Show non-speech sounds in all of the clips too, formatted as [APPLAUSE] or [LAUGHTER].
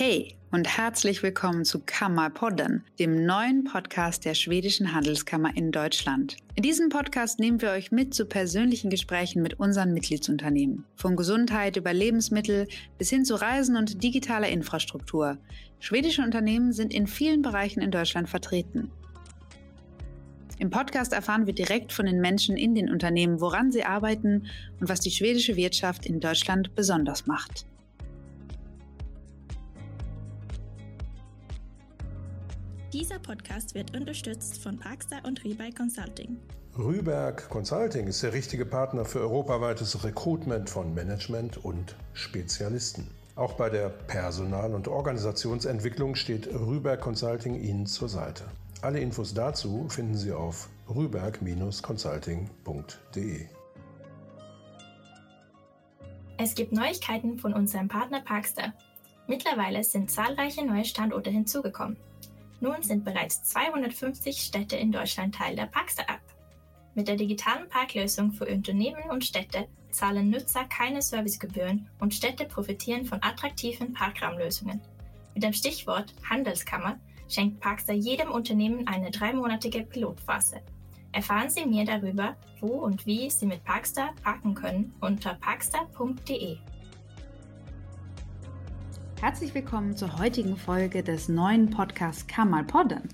Hey und herzlich willkommen zu Kammerpodden, dem neuen Podcast der Schwedischen Handelskammer in Deutschland. In diesem Podcast nehmen wir euch mit zu persönlichen Gesprächen mit unseren Mitgliedsunternehmen. Von Gesundheit über Lebensmittel bis hin zu Reisen und digitaler Infrastruktur. Schwedische Unternehmen sind in vielen Bereichen in Deutschland vertreten. Im Podcast erfahren wir direkt von den Menschen in den Unternehmen, woran sie arbeiten und was die schwedische Wirtschaft in Deutschland besonders macht. Dieser Podcast wird unterstützt von Parkstar und Rebuy Consulting. Rüberg Consulting ist der richtige Partner für europaweites Recruitment von Management und Spezialisten. Auch bei der Personal- und Organisationsentwicklung steht Rüberg Consulting Ihnen zur Seite. Alle Infos dazu finden Sie auf rüberg-consulting.de. Es gibt Neuigkeiten von unserem Partner Parkstar. Mittlerweile sind zahlreiche neue Standorte hinzugekommen. Nun sind bereits 250 Städte in Deutschland Teil der Parkstar-App. Mit der digitalen Parklösung für Unternehmen und Städte zahlen Nutzer keine Servicegebühren und Städte profitieren von attraktiven Parkraumlösungen. Mit dem Stichwort Handelskammer schenkt Parkstar jedem Unternehmen eine dreimonatige Pilotphase. Erfahren Sie mehr darüber, wo und wie Sie mit Parkstar parken können unter parkstar.de. Herzlich willkommen zur heutigen Folge des neuen Podcasts Kammer Podden.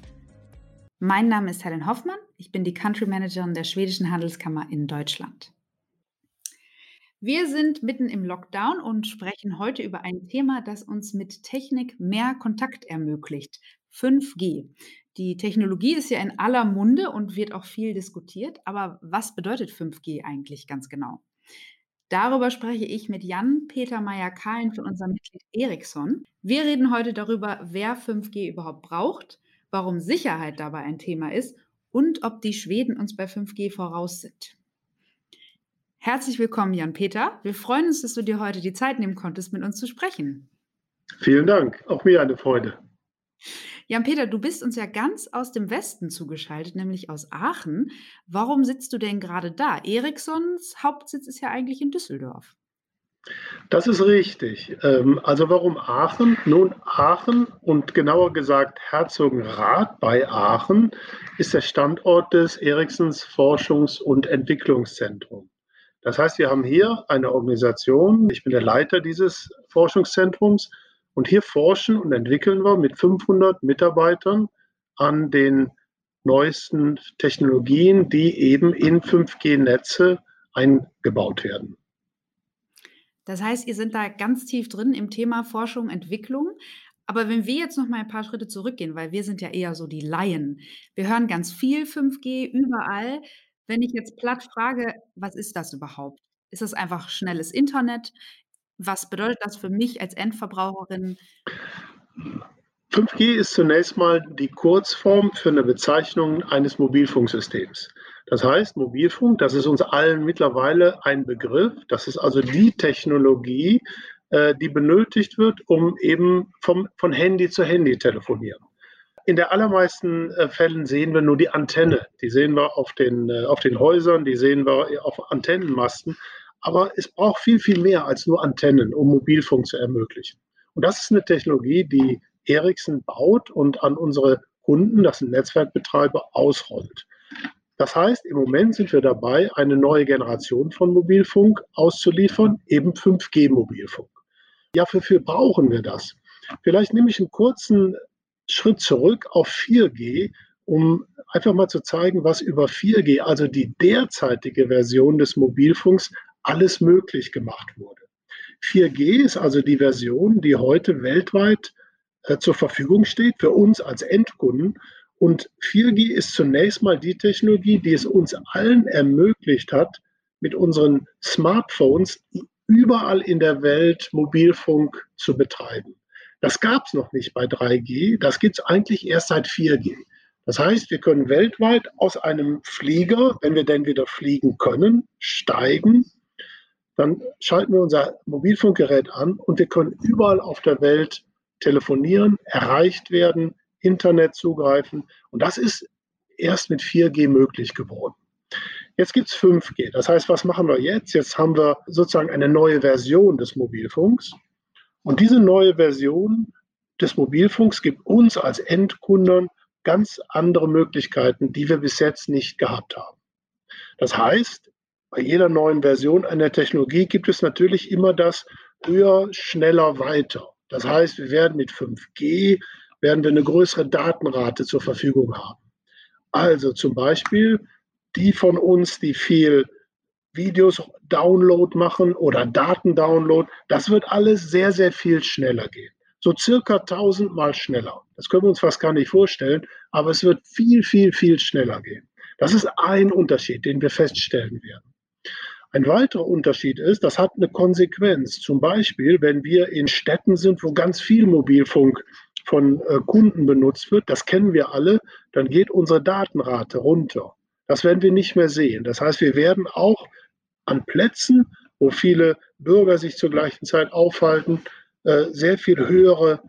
Mein Name ist Helen Hoffmann, ich bin die Country Managerin der Schwedischen Handelskammer in Deutschland. Wir sind mitten im Lockdown und sprechen heute über ein Thema, das uns mit Technik mehr Kontakt ermöglicht. 5G. Die Technologie ist ja in aller Munde und wird auch viel diskutiert, aber was bedeutet 5G eigentlich ganz genau? Darüber spreche ich mit Jan-Peter Meyer-Kahlen von unserem Mitglied Ericsson. Wir reden heute darüber, wer 5G überhaupt braucht, warum Sicherheit dabei ein Thema ist und ob die Schweden uns bei 5G voraus sind. Herzlich willkommen, Jan-Peter. Wir freuen uns, dass du dir heute die Zeit nehmen konntest, mit uns zu sprechen. Vielen Dank. Auch mir eine Freude. Jan-Peter, du bist uns ja ganz aus dem Westen zugeschaltet, nämlich aus Aachen. Warum sitzt du denn gerade da? Ericssons Hauptsitz ist ja eigentlich in Düsseldorf. Das ist richtig. Ähm, also warum Aachen? Nun, Aachen und genauer gesagt Herzogenrath bei Aachen ist der Standort des Ericssons Forschungs- und Entwicklungszentrums. Das heißt, wir haben hier eine Organisation, ich bin der Leiter dieses Forschungszentrums und hier forschen und entwickeln wir mit 500 Mitarbeitern an den neuesten Technologien, die eben in 5G-Netze eingebaut werden. Das heißt, ihr seid da ganz tief drin im Thema Forschung, Entwicklung. Aber wenn wir jetzt noch mal ein paar Schritte zurückgehen, weil wir sind ja eher so die Laien. Wir hören ganz viel 5G überall. Wenn ich jetzt platt frage, was ist das überhaupt? Ist das einfach schnelles Internet? Was bedeutet das für mich als Endverbraucherin? 5G ist zunächst mal die Kurzform für eine Bezeichnung eines Mobilfunksystems. Das heißt, Mobilfunk, das ist uns allen mittlerweile ein Begriff. Das ist also die Technologie, äh, die benötigt wird, um eben vom, von Handy zu Handy telefonieren. In der allermeisten äh, Fällen sehen wir nur die Antenne. Die sehen wir auf den, äh, auf den Häusern, die sehen wir auf Antennenmasten. Aber es braucht viel, viel mehr als nur Antennen, um Mobilfunk zu ermöglichen. Und das ist eine Technologie, die Ericsson baut und an unsere Kunden, das sind Netzwerkbetreiber, ausrollt. Das heißt, im Moment sind wir dabei, eine neue Generation von Mobilfunk auszuliefern, eben 5G-Mobilfunk. Ja, wofür brauchen wir das? Vielleicht nehme ich einen kurzen Schritt zurück auf 4G, um einfach mal zu zeigen, was über 4G, also die derzeitige Version des Mobilfunks, alles möglich gemacht wurde. 4G ist also die Version, die heute weltweit äh, zur Verfügung steht für uns als Endkunden. Und 4G ist zunächst mal die Technologie, die es uns allen ermöglicht hat, mit unseren Smartphones überall in der Welt Mobilfunk zu betreiben. Das gab es noch nicht bei 3G, das gibt es eigentlich erst seit 4G. Das heißt, wir können weltweit aus einem Flieger, wenn wir denn wieder fliegen können, steigen dann schalten wir unser Mobilfunkgerät an und wir können überall auf der Welt telefonieren, erreicht werden, Internet zugreifen. Und das ist erst mit 4G möglich geworden. Jetzt gibt es 5G. Das heißt, was machen wir jetzt? Jetzt haben wir sozusagen eine neue Version des Mobilfunks. Und diese neue Version des Mobilfunks gibt uns als Endkunden ganz andere Möglichkeiten, die wir bis jetzt nicht gehabt haben. Das heißt, bei jeder neuen Version einer Technologie gibt es natürlich immer das höher, schneller, weiter. Das heißt, wir werden mit 5G werden wir eine größere Datenrate zur Verfügung haben. Also zum Beispiel die von uns, die viel Videos Download machen oder Datendownload, das wird alles sehr, sehr viel schneller gehen. So circa tausendmal schneller. Das können wir uns fast gar nicht vorstellen, aber es wird viel, viel, viel schneller gehen. Das ist ein Unterschied, den wir feststellen werden. Ein weiterer Unterschied ist, das hat eine Konsequenz. Zum Beispiel, wenn wir in Städten sind, wo ganz viel Mobilfunk von äh, Kunden benutzt wird, das kennen wir alle, dann geht unsere Datenrate runter. Das werden wir nicht mehr sehen. Das heißt, wir werden auch an Plätzen, wo viele Bürger sich zur gleichen Zeit aufhalten, äh, sehr viel höhere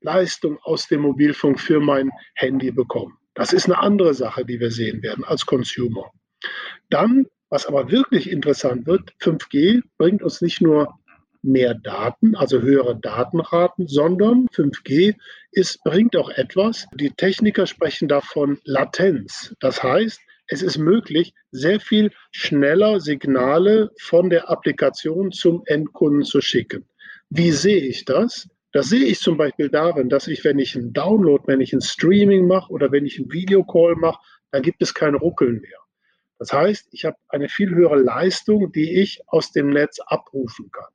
Leistung aus dem Mobilfunk für mein Handy bekommen. Das ist eine andere Sache, die wir sehen werden als Consumer. Dann was aber wirklich interessant wird, 5G bringt uns nicht nur mehr Daten, also höhere Datenraten, sondern 5G ist, bringt auch etwas. Die Techniker sprechen davon Latenz. Das heißt, es ist möglich, sehr viel schneller Signale von der Applikation zum Endkunden zu schicken. Wie sehe ich das? Das sehe ich zum Beispiel darin, dass ich, wenn ich einen Download, wenn ich ein Streaming mache oder wenn ich einen Videocall mache, dann gibt es kein Ruckeln mehr. Das heißt, ich habe eine viel höhere Leistung, die ich aus dem Netz abrufen kann.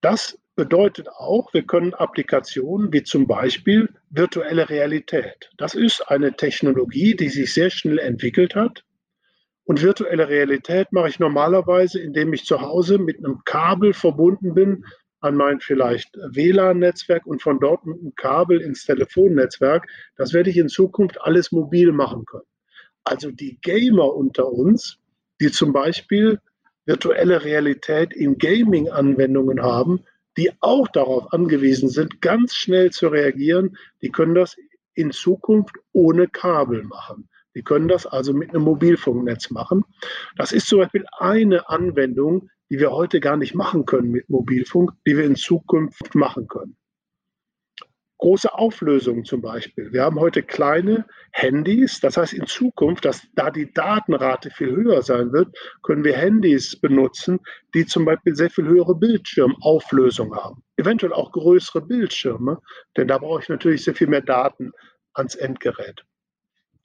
Das bedeutet auch, wir können Applikationen wie zum Beispiel virtuelle Realität. Das ist eine Technologie, die sich sehr schnell entwickelt hat. Und virtuelle Realität mache ich normalerweise, indem ich zu Hause mit einem Kabel verbunden bin an mein vielleicht WLAN-Netzwerk und von dort mit einem Kabel ins Telefonnetzwerk. Das werde ich in Zukunft alles mobil machen können. Also die Gamer unter uns, die zum Beispiel virtuelle Realität in Gaming-Anwendungen haben, die auch darauf angewiesen sind, ganz schnell zu reagieren, die können das in Zukunft ohne Kabel machen. Die können das also mit einem Mobilfunknetz machen. Das ist zum Beispiel eine Anwendung, die wir heute gar nicht machen können mit Mobilfunk, die wir in Zukunft machen können große Auflösung zum Beispiel. Wir haben heute kleine Handys, das heißt in Zukunft, dass da die Datenrate viel höher sein wird, können wir Handys benutzen, die zum Beispiel sehr viel höhere Bildschirmauflösung haben. Eventuell auch größere Bildschirme, denn da brauche ich natürlich sehr viel mehr Daten ans Endgerät.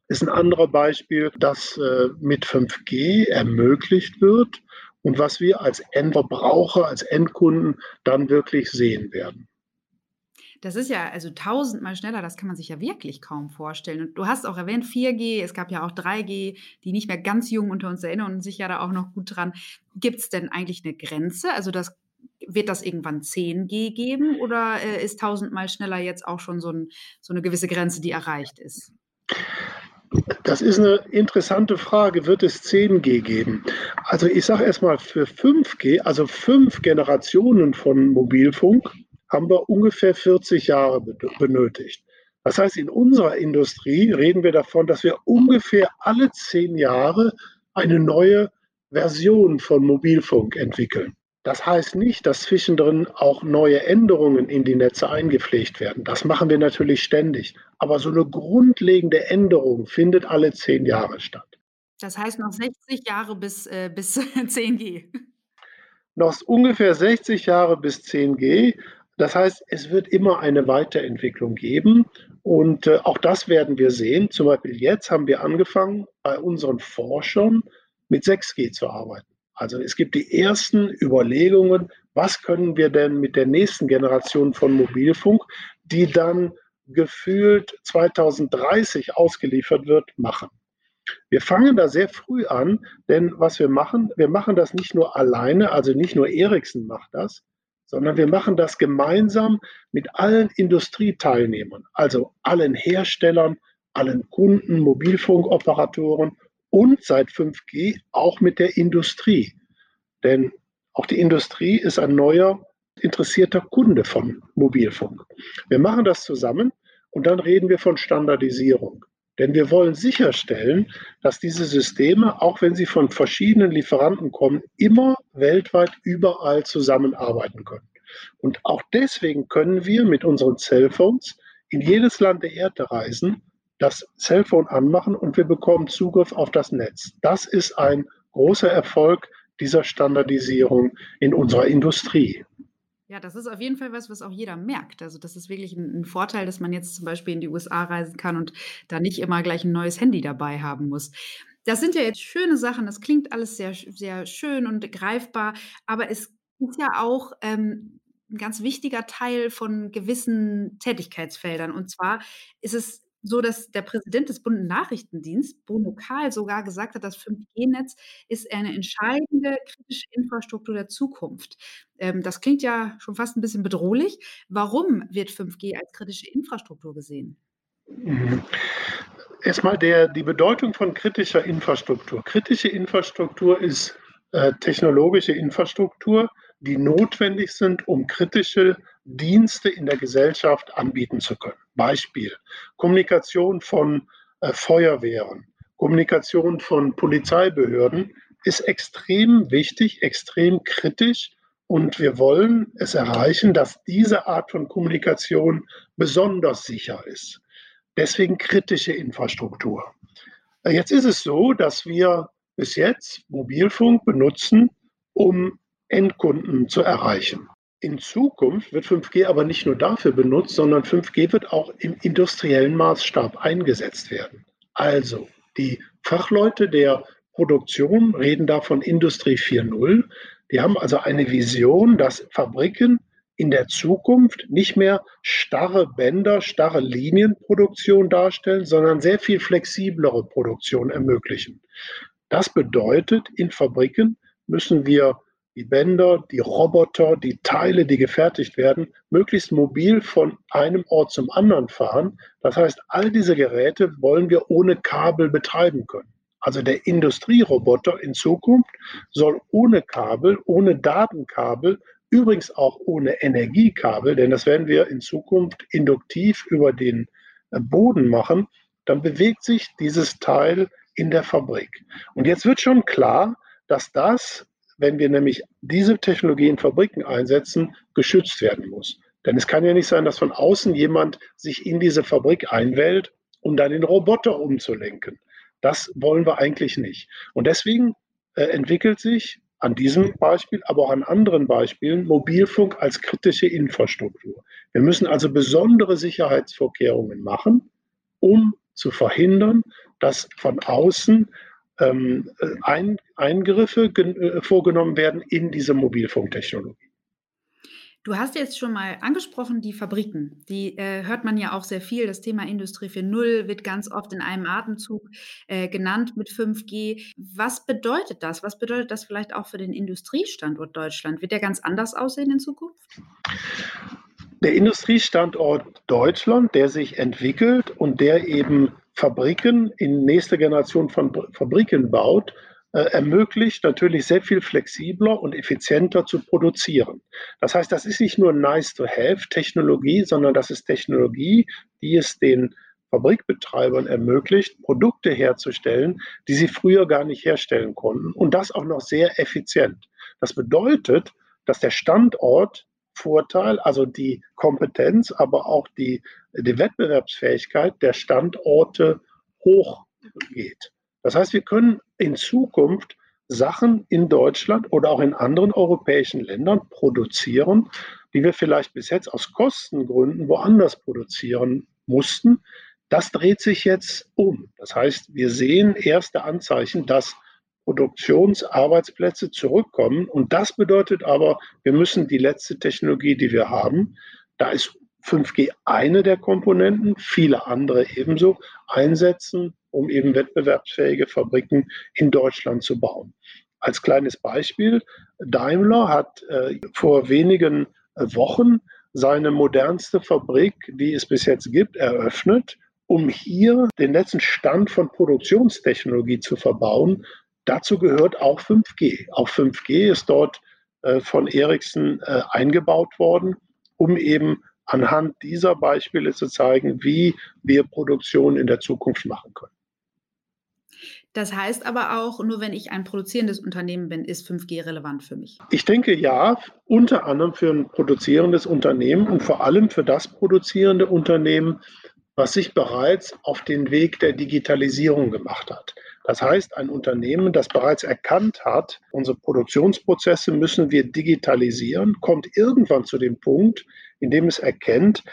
Ist ein anderer Beispiel, das äh, mit 5G ermöglicht wird und was wir als Endverbraucher, als Endkunden dann wirklich sehen werden. Das ist ja also tausendmal schneller, das kann man sich ja wirklich kaum vorstellen. Und du hast auch erwähnt 4G, es gab ja auch 3G, die nicht mehr ganz jung unter uns erinnern und sich ja da auch noch gut dran. Gibt es denn eigentlich eine Grenze? Also das, wird das irgendwann 10G geben oder äh, ist tausendmal schneller jetzt auch schon so, ein, so eine gewisse Grenze, die erreicht ist? Das ist eine interessante Frage. Wird es 10G geben? Also ich sage erstmal für 5G, also fünf Generationen von Mobilfunk, haben wir ungefähr 40 Jahre benötigt. Das heißt, in unserer Industrie reden wir davon, dass wir ungefähr alle zehn Jahre eine neue Version von Mobilfunk entwickeln. Das heißt nicht, dass zwischendrin auch neue Änderungen in die Netze eingepflegt werden. Das machen wir natürlich ständig. Aber so eine grundlegende Änderung findet alle zehn Jahre statt. Das heißt noch 60 Jahre bis, äh, bis [LAUGHS] 10G. Noch ungefähr 60 Jahre bis 10G. Das heißt, es wird immer eine Weiterentwicklung geben und äh, auch das werden wir sehen. Zum Beispiel jetzt haben wir angefangen, bei unseren Forschern mit 6G zu arbeiten. Also es gibt die ersten Überlegungen, was können wir denn mit der nächsten Generation von Mobilfunk, die dann gefühlt 2030 ausgeliefert wird, machen. Wir fangen da sehr früh an, denn was wir machen, wir machen das nicht nur alleine, also nicht nur Ericsson macht das, sondern wir machen das gemeinsam mit allen Industrieteilnehmern, also allen Herstellern, allen Kunden, Mobilfunkoperatoren und seit 5G auch mit der Industrie. Denn auch die Industrie ist ein neuer interessierter Kunde von Mobilfunk. Wir machen das zusammen und dann reden wir von Standardisierung. Denn wir wollen sicherstellen, dass diese Systeme, auch wenn sie von verschiedenen Lieferanten kommen, immer weltweit überall zusammenarbeiten können. Und auch deswegen können wir mit unseren Cellphones in jedes Land der Erde reisen, das Cellphone anmachen und wir bekommen Zugriff auf das Netz. Das ist ein großer Erfolg dieser Standardisierung in unserer Industrie. Ja, das ist auf jeden Fall was, was auch jeder merkt. Also das ist wirklich ein, ein, Vorteil, dass man jetzt zum Beispiel in die USA reisen kann und da nicht immer gleich ein neues Handy dabei haben muss. Das sind ja jetzt schöne Sachen, das klingt alles sehr, sehr schön und greifbar, aber es ist ja auch ähm, ein ganz wichtiger Teil von gewissen Tätigkeitsfeldern. Und zwar ist es so, dass der Präsident des Bundesnachrichtendienstes, Bruno Kahl, sogar gesagt hat, das 5G-Netz ist eine entscheidende kritische Infrastruktur der Zukunft. Ähm, das klingt ja schon fast ein bisschen bedrohlich. Warum wird 5G als kritische Infrastruktur gesehen? Erstmal der, die Bedeutung von kritischer Infrastruktur. Kritische Infrastruktur ist äh, technologische Infrastruktur, die notwendig sind, um kritische Dienste in der Gesellschaft anbieten zu können. Beispiel Kommunikation von äh, Feuerwehren, Kommunikation von Polizeibehörden ist extrem wichtig, extrem kritisch und wir wollen es erreichen, dass diese Art von Kommunikation besonders sicher ist. Deswegen kritische Infrastruktur. Jetzt ist es so, dass wir bis jetzt Mobilfunk benutzen, um Endkunden zu erreichen. In Zukunft wird 5G aber nicht nur dafür benutzt, sondern 5G wird auch im industriellen Maßstab eingesetzt werden. Also die Fachleute der Produktion reden da von Industrie 4.0. Die haben also eine Vision, dass Fabriken in der Zukunft nicht mehr starre Bänder, starre Linienproduktion darstellen, sondern sehr viel flexiblere Produktion ermöglichen. Das bedeutet, in Fabriken müssen wir die Bänder, die Roboter, die Teile, die gefertigt werden, möglichst mobil von einem Ort zum anderen fahren. Das heißt, all diese Geräte wollen wir ohne Kabel betreiben können. Also der Industrieroboter in Zukunft soll ohne Kabel, ohne Datenkabel, übrigens auch ohne Energiekabel, denn das werden wir in Zukunft induktiv über den äh, Boden machen, dann bewegt sich dieses Teil in der Fabrik. Und jetzt wird schon klar, dass das wenn wir nämlich diese Technologie in Fabriken einsetzen, geschützt werden muss. Denn es kann ja nicht sein, dass von außen jemand sich in diese Fabrik einwählt, um dann den Roboter umzulenken. Das wollen wir eigentlich nicht. Und deswegen äh, entwickelt sich an diesem Beispiel, aber auch an anderen Beispielen Mobilfunk als kritische Infrastruktur. Wir müssen also besondere Sicherheitsvorkehrungen machen, um zu verhindern, dass von außen ähm, ein, Eingriffe äh, vorgenommen werden in diese Mobilfunktechnologie. Du hast jetzt schon mal angesprochen, die Fabriken. Die äh, hört man ja auch sehr viel. Das Thema Industrie 4.0 wird ganz oft in einem Atemzug äh, genannt mit 5G. Was bedeutet das? Was bedeutet das vielleicht auch für den Industriestandort Deutschland? Wird der ganz anders aussehen in Zukunft? Der Industriestandort Deutschland, der sich entwickelt und der eben Fabriken in nächste Generation von Fabriken baut, ermöglicht natürlich sehr viel flexibler und effizienter zu produzieren. Das heißt, das ist nicht nur nice to have Technologie, sondern das ist Technologie, die es den Fabrikbetreibern ermöglicht, Produkte herzustellen, die sie früher gar nicht herstellen konnten und das auch noch sehr effizient. Das bedeutet, dass der Standort Vorteil, also die Kompetenz, aber auch die, die Wettbewerbsfähigkeit der Standorte hochgeht. Das heißt, wir können in Zukunft Sachen in Deutschland oder auch in anderen europäischen Ländern produzieren, die wir vielleicht bis jetzt aus Kostengründen woanders produzieren mussten. Das dreht sich jetzt um. Das heißt, wir sehen erste Anzeichen, dass Produktionsarbeitsplätze zurückkommen. Und das bedeutet aber, wir müssen die letzte Technologie, die wir haben, da ist 5G eine der Komponenten, viele andere ebenso, einsetzen, um eben wettbewerbsfähige Fabriken in Deutschland zu bauen. Als kleines Beispiel, Daimler hat äh, vor wenigen äh, Wochen seine modernste Fabrik, die es bis jetzt gibt, eröffnet, um hier den letzten Stand von Produktionstechnologie zu verbauen, Dazu gehört auch 5G. Auch 5G ist dort äh, von Ericsson äh, eingebaut worden, um eben anhand dieser Beispiele zu zeigen, wie wir Produktion in der Zukunft machen können. Das heißt aber auch, nur wenn ich ein produzierendes Unternehmen bin, ist 5G relevant für mich. Ich denke ja, unter anderem für ein produzierendes Unternehmen und vor allem für das produzierende Unternehmen, was sich bereits auf den Weg der Digitalisierung gemacht hat. Das heißt, ein Unternehmen, das bereits erkannt hat, unsere Produktionsprozesse müssen wir digitalisieren, kommt irgendwann zu dem Punkt, in dem es erkennt,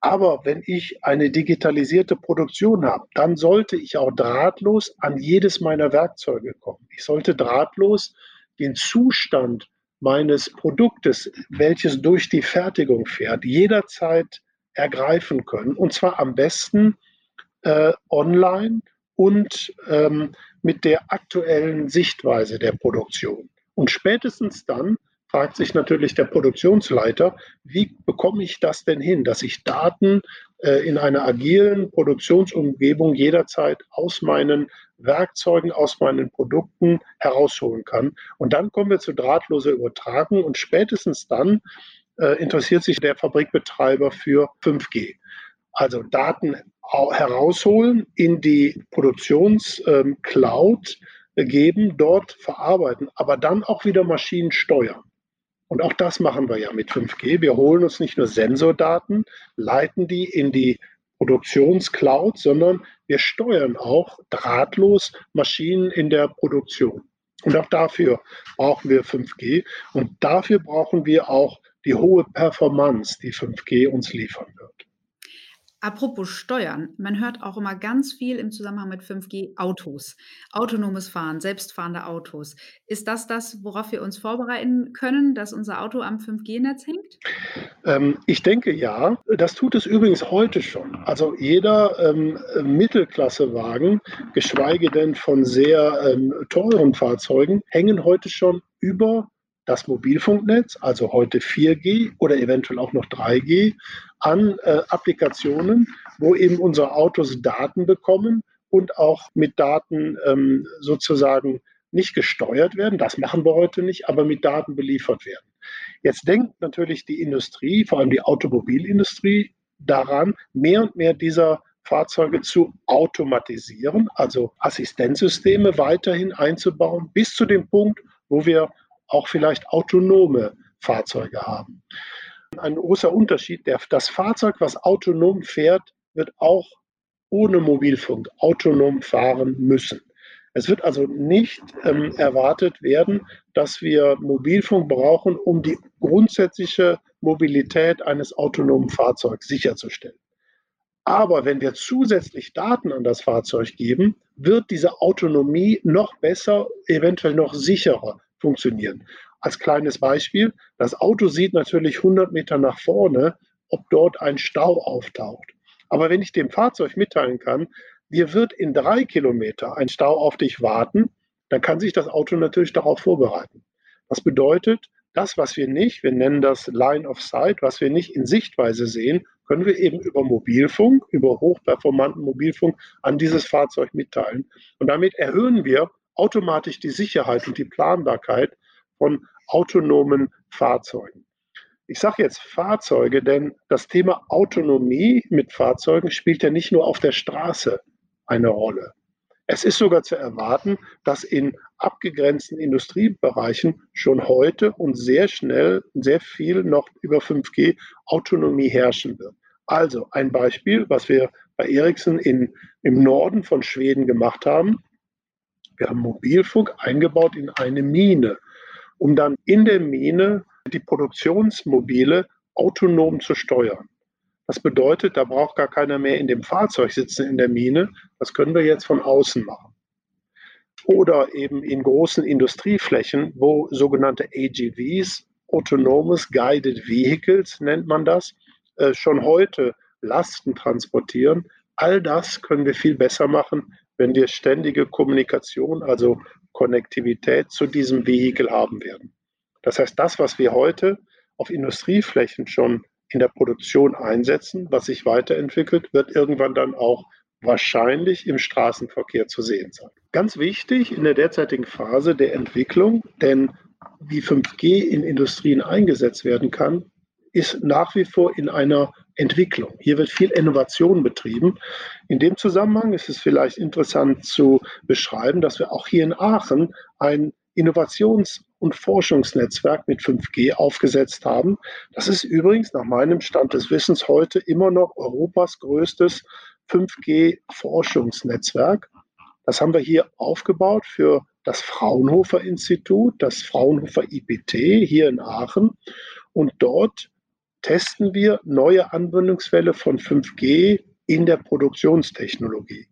aber wenn ich eine digitalisierte Produktion habe, dann sollte ich auch drahtlos an jedes meiner Werkzeuge kommen. Ich sollte drahtlos den Zustand meines Produktes, welches durch die Fertigung fährt, jederzeit ergreifen können. Und zwar am besten äh, online und ähm, mit der aktuellen Sichtweise der Produktion. Und spätestens dann fragt sich natürlich der Produktionsleiter, wie bekomme ich das denn hin, dass ich Daten äh, in einer agilen Produktionsumgebung jederzeit aus meinen Werkzeugen, aus meinen Produkten herausholen kann. Und dann kommen wir zu drahtloser Übertragung und spätestens dann äh, interessiert sich der Fabrikbetreiber für 5G. Also Daten herausholen, in die Produktionscloud ähm, geben, dort verarbeiten, aber dann auch wieder Maschinen steuern. Und auch das machen wir ja mit 5G. Wir holen uns nicht nur Sensordaten, leiten die in die Produktionscloud, sondern wir steuern auch drahtlos Maschinen in der Produktion. Und auch dafür brauchen wir 5G und dafür brauchen wir auch die hohe Performance, die 5G uns liefern wird. Apropos Steuern, man hört auch immer ganz viel im Zusammenhang mit 5G Autos, autonomes Fahren, selbstfahrende Autos. Ist das das, worauf wir uns vorbereiten können, dass unser Auto am 5G-Netz hängt? Ähm, ich denke ja. Das tut es übrigens heute schon. Also jeder ähm, Mittelklassewagen, geschweige denn von sehr ähm, teuren Fahrzeugen, hängen heute schon über das Mobilfunknetz, also heute 4G oder eventuell auch noch 3G, an äh, Applikationen, wo eben unsere Autos Daten bekommen und auch mit Daten ähm, sozusagen nicht gesteuert werden. Das machen wir heute nicht, aber mit Daten beliefert werden. Jetzt denkt natürlich die Industrie, vor allem die Automobilindustrie, daran, mehr und mehr dieser Fahrzeuge zu automatisieren, also Assistenzsysteme weiterhin einzubauen, bis zu dem Punkt, wo wir auch vielleicht autonome Fahrzeuge haben. Ein großer Unterschied, der, das Fahrzeug, was autonom fährt, wird auch ohne Mobilfunk autonom fahren müssen. Es wird also nicht ähm, erwartet werden, dass wir Mobilfunk brauchen, um die grundsätzliche Mobilität eines autonomen Fahrzeugs sicherzustellen. Aber wenn wir zusätzlich Daten an das Fahrzeug geben, wird diese Autonomie noch besser, eventuell noch sicherer funktionieren. Als kleines Beispiel, das Auto sieht natürlich 100 Meter nach vorne, ob dort ein Stau auftaucht. Aber wenn ich dem Fahrzeug mitteilen kann, dir wird in drei Kilometer ein Stau auf dich warten, dann kann sich das Auto natürlich darauf vorbereiten. Das bedeutet, das, was wir nicht, wir nennen das Line of Sight, was wir nicht in Sichtweise sehen, können wir eben über Mobilfunk, über hochperformanten Mobilfunk an dieses Fahrzeug mitteilen. Und damit erhöhen wir automatisch die Sicherheit und die Planbarkeit von autonomen Fahrzeugen. Ich sage jetzt Fahrzeuge, denn das Thema Autonomie mit Fahrzeugen spielt ja nicht nur auf der Straße eine Rolle. Es ist sogar zu erwarten, dass in abgegrenzten Industriebereichen schon heute und sehr schnell sehr viel noch über 5G Autonomie herrschen wird. Also ein Beispiel, was wir bei Ericsson in, im Norden von Schweden gemacht haben. Wir haben Mobilfunk eingebaut in eine Mine, um dann in der Mine die Produktionsmobile autonom zu steuern. Das bedeutet, da braucht gar keiner mehr in dem Fahrzeug sitzen in der Mine. Das können wir jetzt von außen machen. Oder eben in großen Industrieflächen, wo sogenannte AGVs, Autonomous Guided Vehicles nennt man das, äh, schon heute Lasten transportieren. All das können wir viel besser machen, wenn wir ständige Kommunikation, also Konnektivität zu diesem Vehikel haben werden. Das heißt, das, was wir heute auf Industrieflächen schon in der Produktion einsetzen, was sich weiterentwickelt, wird irgendwann dann auch wahrscheinlich im Straßenverkehr zu sehen sein. Ganz wichtig in der derzeitigen Phase der Entwicklung, denn wie 5G in Industrien eingesetzt werden kann, ist nach wie vor in einer Entwicklung. Hier wird viel Innovation betrieben. In dem Zusammenhang ist es vielleicht interessant zu beschreiben, dass wir auch hier in Aachen ein Innovations- und Forschungsnetzwerk mit 5G aufgesetzt haben. Das ist übrigens nach meinem Stand des Wissens heute immer noch Europas größtes 5G-Forschungsnetzwerk. Das haben wir hier aufgebaut für das Fraunhofer Institut, das Fraunhofer IPT hier in Aachen. Und dort testen wir neue Anwendungsfälle von 5G in der Produktionstechnologie.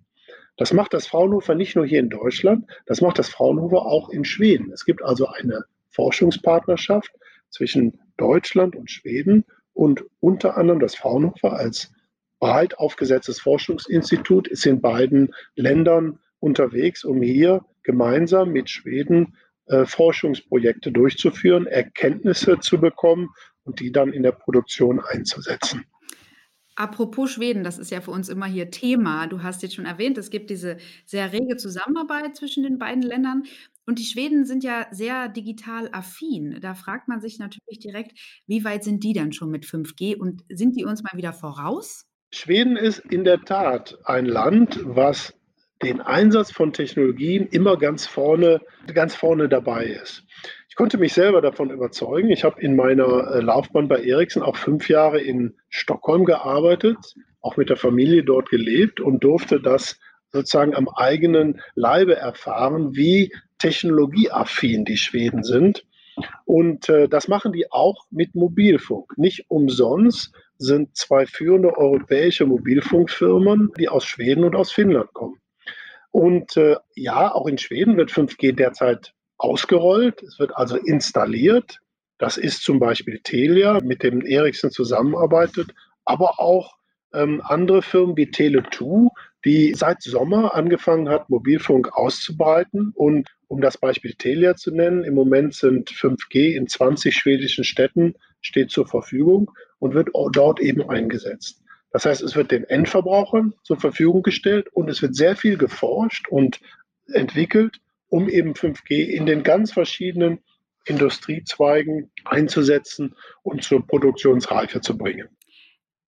Das macht das Fraunhofer nicht nur hier in Deutschland, das macht das Fraunhofer auch in Schweden. Es gibt also eine Forschungspartnerschaft zwischen Deutschland und Schweden und unter anderem das Fraunhofer als breit aufgesetztes Forschungsinstitut ist in beiden Ländern unterwegs, um hier gemeinsam mit Schweden äh, Forschungsprojekte durchzuführen, Erkenntnisse zu bekommen und die dann in der Produktion einzusetzen. Apropos Schweden, das ist ja für uns immer hier Thema. Du hast jetzt schon erwähnt, es gibt diese sehr rege Zusammenarbeit zwischen den beiden Ländern. Und die Schweden sind ja sehr digital affin. Da fragt man sich natürlich direkt, wie weit sind die denn schon mit 5G und sind die uns mal wieder voraus? Schweden ist in der Tat ein Land, was den Einsatz von Technologien immer ganz vorne, ganz vorne dabei ist. Ich konnte mich selber davon überzeugen. Ich habe in meiner äh, Laufbahn bei Ericsson auch fünf Jahre in Stockholm gearbeitet, auch mit der Familie dort gelebt und durfte das sozusagen am eigenen Leibe erfahren, wie technologieaffin die Schweden sind. Und äh, das machen die auch mit Mobilfunk. Nicht umsonst sind zwei führende europäische Mobilfunkfirmen, die aus Schweden und aus Finnland kommen. Und äh, ja, auch in Schweden wird 5G derzeit ausgerollt. Es wird also installiert. Das ist zum Beispiel Telia, mit dem Ericsson zusammenarbeitet, aber auch ähm, andere Firmen wie Tele2, die seit Sommer angefangen hat, Mobilfunk auszubreiten. Und um das Beispiel Telia zu nennen, im Moment sind 5G in 20 schwedischen Städten steht zur Verfügung und wird dort eben eingesetzt. Das heißt, es wird den Endverbrauchern zur Verfügung gestellt und es wird sehr viel geforscht und entwickelt, um eben 5G in den ganz verschiedenen Industriezweigen einzusetzen und zur Produktionsreife zu bringen.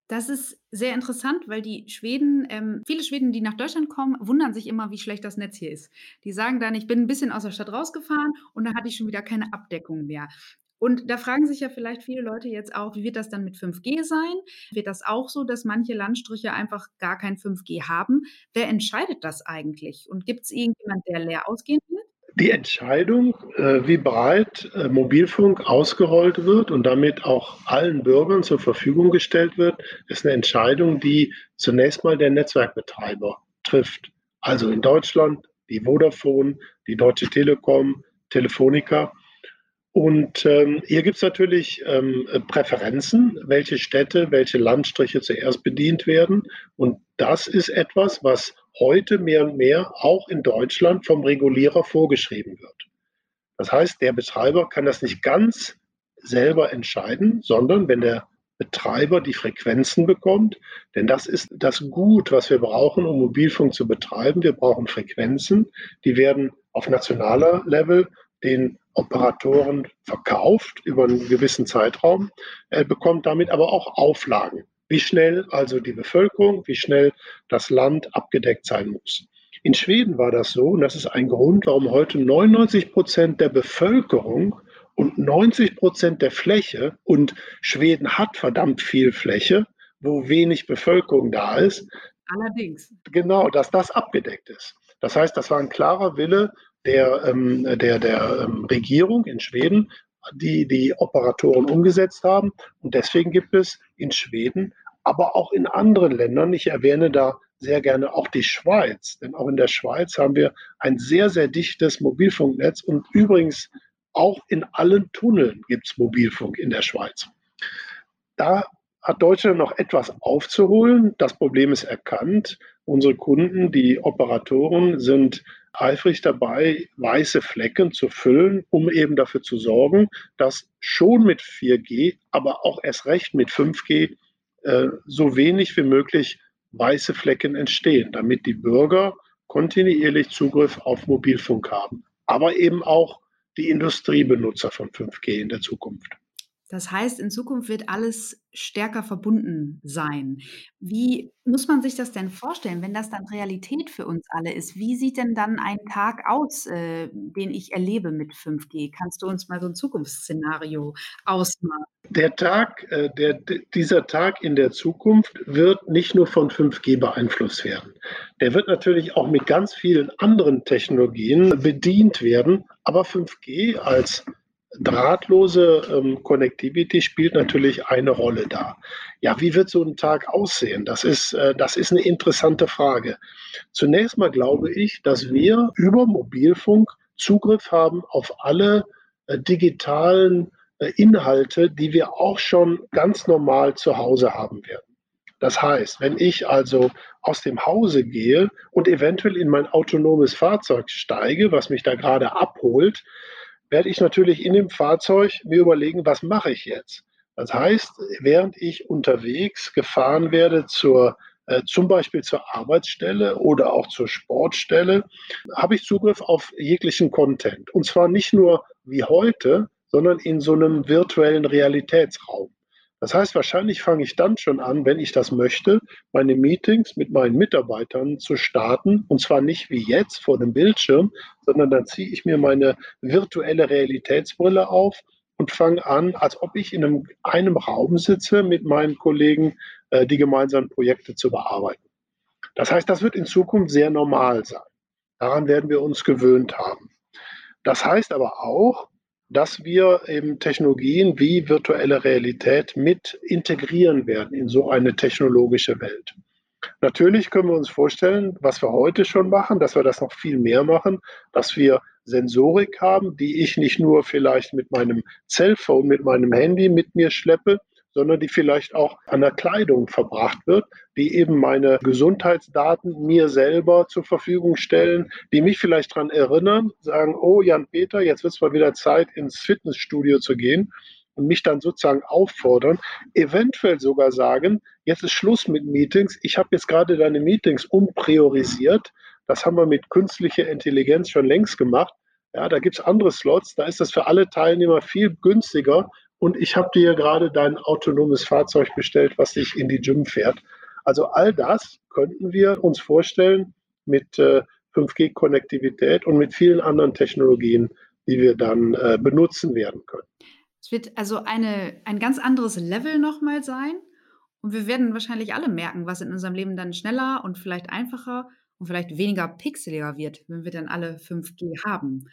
Das ist sehr interessant, weil die Schweden, ähm, viele Schweden, die nach Deutschland kommen, wundern sich immer, wie schlecht das Netz hier ist. Die sagen dann, ich bin ein bisschen aus der Stadt rausgefahren und da hatte ich schon wieder keine Abdeckung mehr. Und da fragen sich ja vielleicht viele Leute jetzt auch, wie wird das dann mit 5G sein? Wird das auch so, dass manche Landstriche einfach gar kein 5G haben? Wer entscheidet das eigentlich? Und gibt es irgendjemand, der leer ausgehen wird? Die Entscheidung, äh, wie breit äh, Mobilfunk ausgerollt wird und damit auch allen Bürgern zur Verfügung gestellt wird, ist eine Entscheidung, die zunächst mal der Netzwerkbetreiber trifft. Also in Deutschland die Vodafone, die Deutsche Telekom, Telefonica. Und ähm, hier gibt es natürlich ähm, Präferenzen, welche Städte, welche Landstriche zuerst bedient werden. Und das ist etwas, was heute mehr und mehr auch in Deutschland vom Regulierer vorgeschrieben wird. Das heißt, der Betreiber kann das nicht ganz selber entscheiden, sondern wenn der Betreiber die Frequenzen bekommt, denn das ist das Gut, was wir brauchen, um Mobilfunk zu betreiben. Wir brauchen Frequenzen, die werden auf nationaler Level den Operatoren verkauft über einen gewissen Zeitraum. Er bekommt damit aber auch Auflagen, wie schnell also die Bevölkerung, wie schnell das Land abgedeckt sein muss. In Schweden war das so, und das ist ein Grund, warum heute 99 Prozent der Bevölkerung und 90 Prozent der Fläche, und Schweden hat verdammt viel Fläche, wo wenig Bevölkerung da ist. Allerdings. Genau, dass das abgedeckt ist. Das heißt, das war ein klarer Wille der, ähm, der, der ähm, Regierung in Schweden, die die Operatoren umgesetzt haben. Und deswegen gibt es in Schweden, aber auch in anderen Ländern, ich erwähne da sehr gerne auch die Schweiz, denn auch in der Schweiz haben wir ein sehr, sehr dichtes Mobilfunknetz und übrigens auch in allen Tunneln gibt es Mobilfunk in der Schweiz. Da hat Deutschland noch etwas aufzuholen. Das Problem ist erkannt. Unsere Kunden, die Operatoren, sind eifrig dabei, weiße Flecken zu füllen, um eben dafür zu sorgen, dass schon mit 4G, aber auch erst recht mit 5G äh, so wenig wie möglich weiße Flecken entstehen, damit die Bürger kontinuierlich Zugriff auf Mobilfunk haben, aber eben auch die Industriebenutzer von 5G in der Zukunft. Das heißt, in Zukunft wird alles stärker verbunden sein. Wie muss man sich das denn vorstellen, wenn das dann Realität für uns alle ist? Wie sieht denn dann ein Tag aus, äh, den ich erlebe mit 5G? Kannst du uns mal so ein Zukunftsszenario ausmalen? Der Tag, äh, der, dieser Tag in der Zukunft wird nicht nur von 5G beeinflusst werden. Der wird natürlich auch mit ganz vielen anderen Technologien bedient werden. Aber 5G als drahtlose ähm, Connectivity spielt natürlich eine Rolle da. Ja, wie wird so ein Tag aussehen? Das ist, äh, das ist eine interessante Frage. Zunächst mal glaube ich, dass wir über Mobilfunk Zugriff haben auf alle äh, digitalen äh, Inhalte, die wir auch schon ganz normal zu Hause haben werden. Das heißt, wenn ich also aus dem Hause gehe und eventuell in mein autonomes Fahrzeug steige, was mich da gerade abholt, werde ich natürlich in dem Fahrzeug mir überlegen, was mache ich jetzt? Das heißt, während ich unterwegs gefahren werde zur äh, zum Beispiel zur Arbeitsstelle oder auch zur Sportstelle, habe ich Zugriff auf jeglichen Content. Und zwar nicht nur wie heute, sondern in so einem virtuellen Realitätsraum. Das heißt, wahrscheinlich fange ich dann schon an, wenn ich das möchte, meine Meetings mit meinen Mitarbeitern zu starten. Und zwar nicht wie jetzt vor dem Bildschirm, sondern dann ziehe ich mir meine virtuelle Realitätsbrille auf und fange an, als ob ich in einem, einem Raum sitze mit meinen Kollegen, äh, die gemeinsamen Projekte zu bearbeiten. Das heißt, das wird in Zukunft sehr normal sein. Daran werden wir uns gewöhnt haben. Das heißt aber auch, dass wir eben Technologien wie virtuelle Realität mit integrieren werden in so eine technologische Welt. Natürlich können wir uns vorstellen, was wir heute schon machen, dass wir das noch viel mehr machen, dass wir Sensorik haben, die ich nicht nur vielleicht mit meinem Cellphone, mit meinem Handy mit mir schleppe, sondern die vielleicht auch an der Kleidung verbracht wird, die eben meine Gesundheitsdaten mir selber zur Verfügung stellen, die mich vielleicht daran erinnern, sagen, oh Jan-Peter, jetzt wird es mal wieder Zeit, ins Fitnessstudio zu gehen und mich dann sozusagen auffordern, eventuell sogar sagen, jetzt ist Schluss mit Meetings, ich habe jetzt gerade deine Meetings umpriorisiert, das haben wir mit künstlicher Intelligenz schon längst gemacht. Ja, da gibt es andere Slots, da ist das für alle Teilnehmer viel günstiger, und ich habe dir gerade dein autonomes Fahrzeug bestellt, was dich in die Gym fährt. Also all das könnten wir uns vorstellen mit äh, 5G-Konnektivität und mit vielen anderen Technologien, die wir dann äh, benutzen werden können. Es wird also eine, ein ganz anderes Level nochmal sein. Und wir werden wahrscheinlich alle merken, was in unserem Leben dann schneller und vielleicht einfacher und vielleicht weniger pixeliger wird, wenn wir dann alle 5G haben.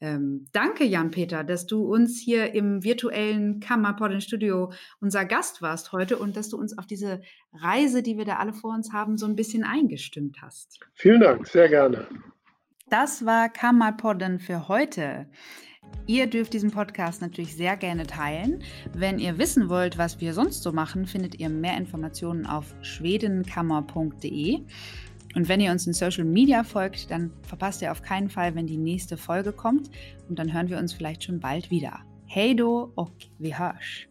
Ähm, danke, Jan-Peter, dass du uns hier im virtuellen Kammerpodden Studio unser Gast warst heute und dass du uns auf diese Reise, die wir da alle vor uns haben, so ein bisschen eingestimmt hast. Vielen Dank, sehr gerne. Das war Kammerpodden für heute. Ihr dürft diesen Podcast natürlich sehr gerne teilen. Wenn ihr wissen wollt, was wir sonst so machen, findet ihr mehr Informationen auf schwedenkammer.de. Und wenn ihr uns in Social Media folgt, dann verpasst ihr auf keinen Fall, wenn die nächste Folge kommt. Und dann hören wir uns vielleicht schon bald wieder. Hej då och vi hörs!